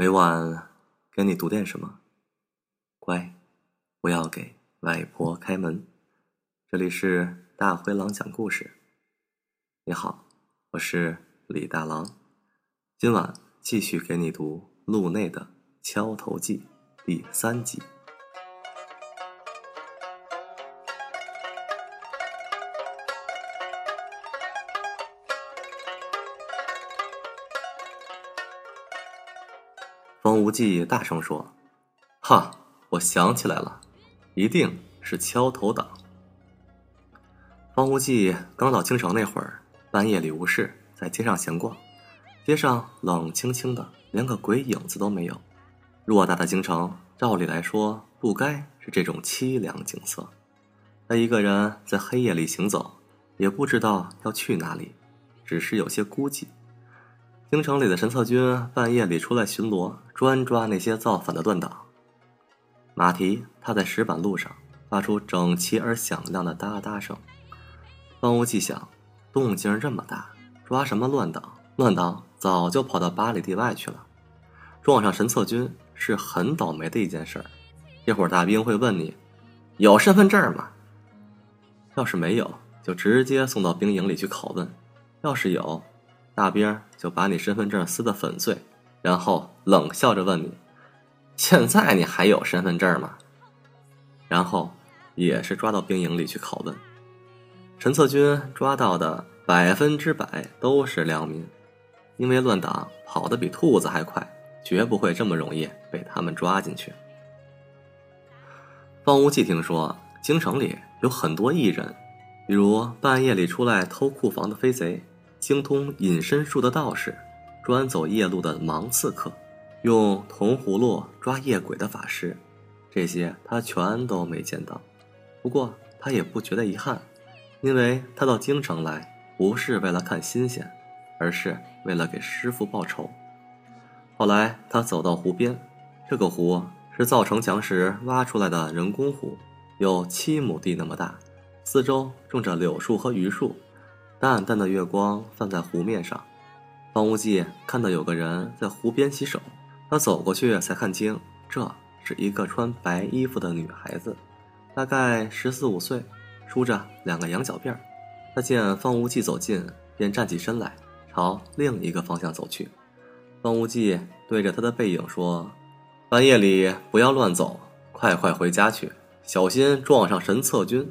每晚给你读点什么，乖，不要给外婆开门。这里是大灰狼讲故事。你好，我是李大狼，今晚继续给你读路内的《敲头记》第三集。方无忌大声说：“哈，我想起来了，一定是敲头党。”方无忌刚到京城那会儿，半夜里无事，在街上闲逛，街上冷清清的，连个鬼影子都没有。偌大的京城，照理来说不该是这种凄凉景色。他一个人在黑夜里行走，也不知道要去哪里，只是有些孤寂。京城里的神策军半夜里出来巡逻，专抓那些造反的乱党。马蹄踏在石板路上，发出整齐而响亮的哒哒声。方无忌想，动静这么大，抓什么乱党？乱党早就跑到八里地外去了。撞上神策军是很倒霉的一件事儿。这会儿大兵会问你，有身份证吗？要是没有，就直接送到兵营里去拷问；要是有，大兵就把你身份证撕得粉碎，然后冷笑着问你：“现在你还有身份证吗？”然后也是抓到兵营里去拷问。陈策军抓到的百分之百都是良民，因为乱党跑得比兔子还快，绝不会这么容易被他们抓进去。方无忌听说京城里有很多异人，比如半夜里出来偷库房的飞贼。精通隐身术的道士，专走夜路的盲刺客，用铜葫芦抓夜鬼的法师，这些他全都没见到。不过他也不觉得遗憾，因为他到京城来不是为了看新鲜，而是为了给师傅报仇。后来他走到湖边，这个湖是造城墙时挖出来的人工湖，有七亩地那么大，四周种着柳树和榆树。淡淡的月光泛在湖面上，方无忌看到有个人在湖边洗手，他走过去才看清，这是一个穿白衣服的女孩子，大概十四五岁，梳着两个羊角辫儿。他见方无忌走近，便站起身来，朝另一个方向走去。方无忌对着他的背影说：“半夜里不要乱走，快快回家去，小心撞上神策军。”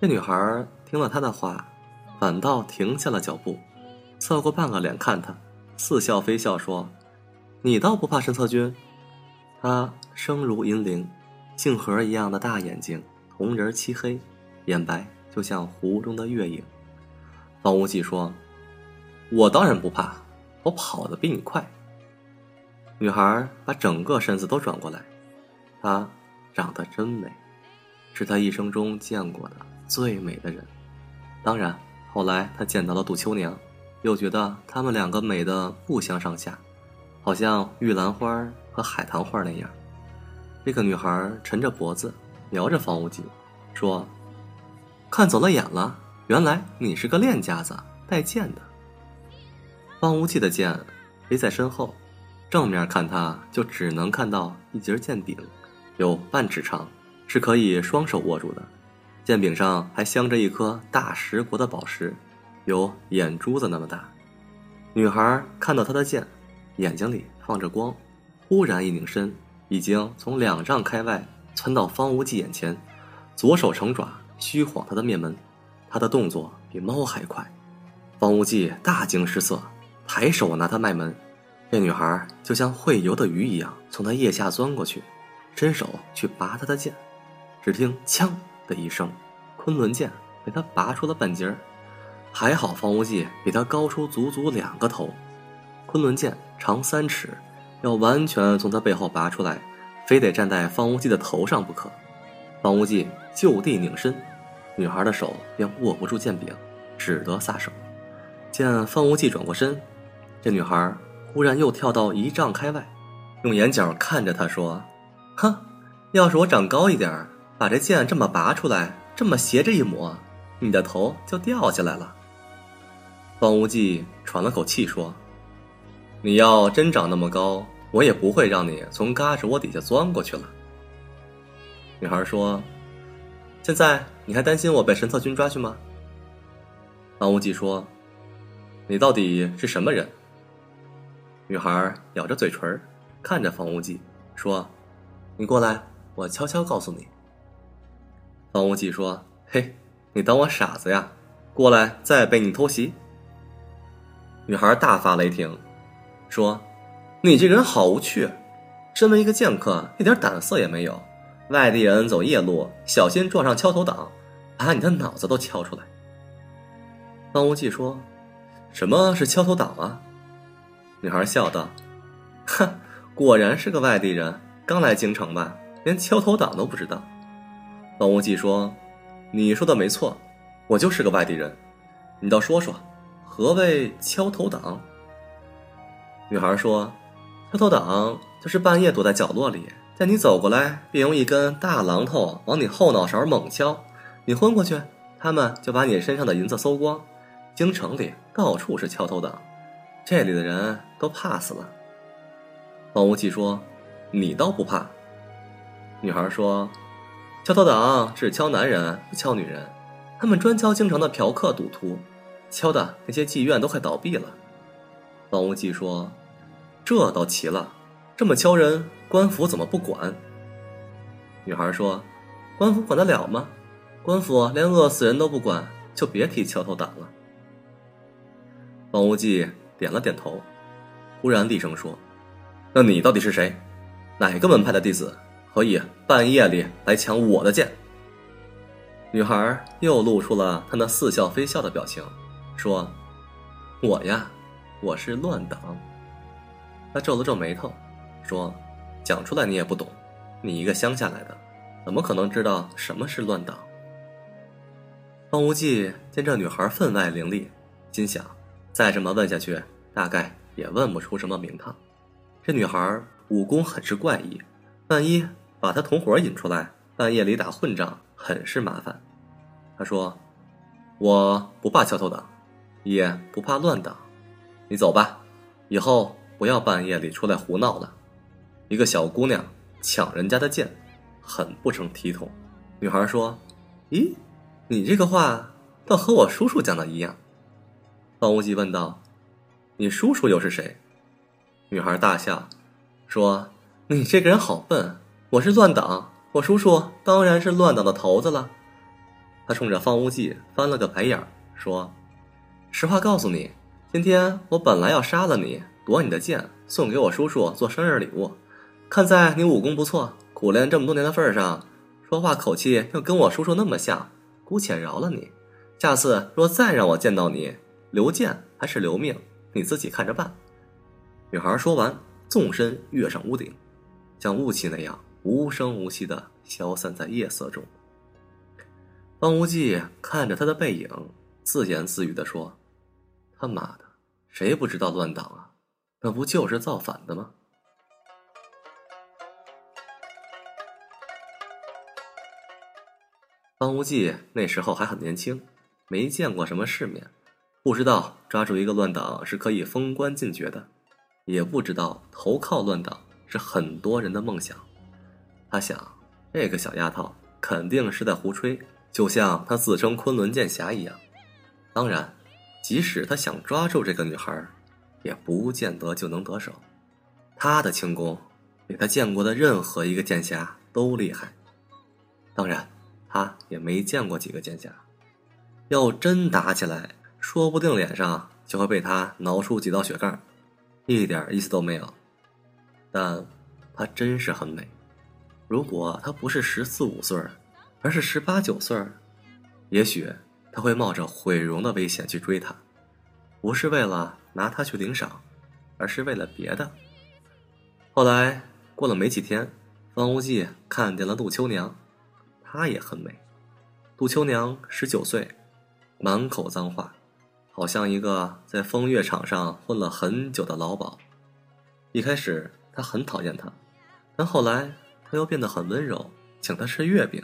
这女孩听了他的话。反倒停下了脚步，侧过半个脸看他，似笑非笑说：“你倒不怕神策军？”他声如银铃，杏核一样的大眼睛，瞳仁漆黑，眼白就像湖中的月影。方无忌说：“我当然不怕，我跑得比你快。”女孩把整个身子都转过来，她长得真美，是他一生中见过的最美的人，当然。后来他见到了杜秋娘，又觉得他们两个美的不相上下，好像玉兰花和海棠花那样。这个女孩沉着脖子，瞄着方无忌，说：“看走了眼了，原来你是个练家子，带剑的。”方无忌的剑背在身后，正面看他就只能看到一截剑柄，有半尺长，是可以双手握住的。剑柄上还镶着一颗大石国的宝石，有眼珠子那么大。女孩看到他的剑，眼睛里放着光，忽然一拧身，已经从两丈开外窜到方无忌眼前，左手成爪虚晃他的面门。他的动作比猫还快，方无忌大惊失色，抬手拿他卖门。这女孩就像会游的鱼一样，从他腋下钻过去，伸手去拔他的剑，只听“枪”。的一声，昆仑剑被他拔出了半截儿，还好方无忌比他高出足足两个头。昆仑剑长三尺，要完全从他背后拔出来，非得站在方无忌的头上不可。方无忌就地拧身，女孩的手便握不住剑柄，只得撒手。见方无忌转过身，这女孩忽然又跳到一丈开外，用眼角看着他说：“哼，要是我长高一点儿。”把这剑这么拔出来，这么斜着一抹，你的头就掉下来了。方无忌喘了口气说：“你要真长那么高，我也不会让你从嘎吱窝底下钻过去了。女孩说：“现在你还担心我被神策军抓去吗？”方无忌说：“你到底是什么人？”女孩咬着嘴唇，看着方无忌说：“你过来，我悄悄告诉你。”方无忌说：“嘿，你当我傻子呀？过来，再被你偷袭。”女孩大发雷霆，说：“你这个人好无趣，身为一个剑客，一点胆色也没有。外地人走夜路，小心撞上敲头党，把你的脑子都敲出来。”方无忌说：“什么是敲头党啊？”女孩笑道：“哼，果然是个外地人，刚来京城吧，连敲头党都不知道。”方无忌说：“你说的没错，我就是个外地人。你倒说说，何谓敲头党？”女孩说：“敲头党就是半夜躲在角落里，见你走过来，便用一根大榔头往你后脑勺猛敲，你昏过去，他们就把你身上的银子搜光。京城里到处是敲头党。”这里的人都怕死了。方无忌说：“你倒不怕。”女孩说：“敲头党只敲男人，不敲女人。他们专敲京城的嫖客赌徒，敲的那些妓院都快倒闭了。”方无忌说：“这倒奇了，这么敲人，官府怎么不管？”女孩说：“官府管得了吗？官府连饿死人都不管，就别提敲头党了。”方无忌。点了点头，忽然厉声说：“那你到底是谁？哪个门派的弟子，可以半夜里来抢我的剑？”女孩又露出了她那似笑非笑的表情，说：“我呀，我是乱党。”他皱了皱眉头，说：“讲出来你也不懂，你一个乡下来的，怎么可能知道什么是乱党？”方无忌见这女孩分外伶俐，心想。再这么问下去，大概也问不出什么名堂。这女孩武功很是怪异，万一把他同伙引出来，半夜里打混仗，很是麻烦。他说：“我不怕敲头党，也不怕乱党，你走吧，以后不要半夜里出来胡闹了。一个小姑娘抢人家的剑，很不成体统。”女孩说：“咦，你这个话倒和我叔叔讲的一样。”方无忌问道：“你叔叔又是谁？”女孩大笑，说：“你这个人好笨！我是乱党，我叔叔当然是乱党的头子了。”他冲着方无忌翻了个白眼儿，说：“实话告诉你，今天我本来要杀了你，夺你的剑，送给我叔叔做生日礼物。看在你武功不错、苦练这么多年的份上，说话口气又跟我叔叔那么像，姑且饶了你。下次若再让我见到你，”留剑还是留命，你自己看着办。女孩说完，纵身跃上屋顶，像雾气那样无声无息的消散在夜色中。方无忌看着他的背影，自言自语的说：“他妈的，谁不知道乱党啊？那不就是造反的吗？”方无忌那时候还很年轻，没见过什么世面。不知道抓住一个乱党是可以封官进爵的，也不知道投靠乱党是很多人的梦想。他想，这个小丫头肯定是在胡吹，就像她自称昆仑剑侠一样。当然，即使他想抓住这个女孩，也不见得就能得手。他的轻功比他见过的任何一个剑侠都厉害。当然，他也没见过几个剑侠。要真打起来，说不定脸上就会被他挠出几道血盖，一点意思都没有。但，她真是很美。如果她不是十四五岁，而是十八九岁，也许他会冒着毁容的危险去追她，不是为了拿她去领赏，而是为了别的。后来过了没几天，方无忌看见了杜秋娘，她也很美。杜秋娘十九岁，满口脏话。好像一个在风月场上混了很久的老鸨。一开始他很讨厌她，但后来他又变得很温柔，请他吃月饼，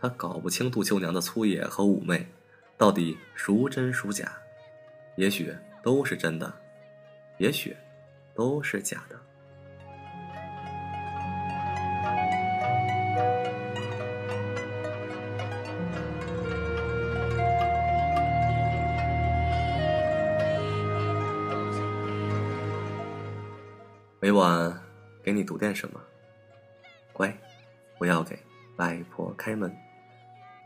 他搞不清杜秋娘的粗野和妩媚到底孰真孰假，也许都是真的，也许都是假的。每晚给你读点什么。喂，不要给外婆开门。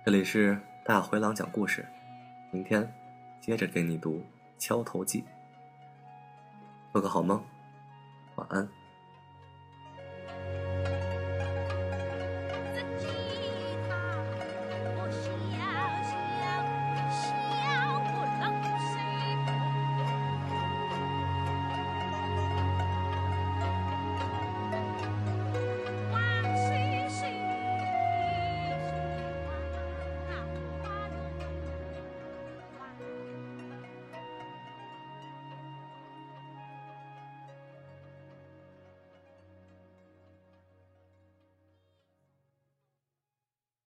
这里是大灰狼讲故事，明天接着给你读《敲头记》。做个好梦，晚安。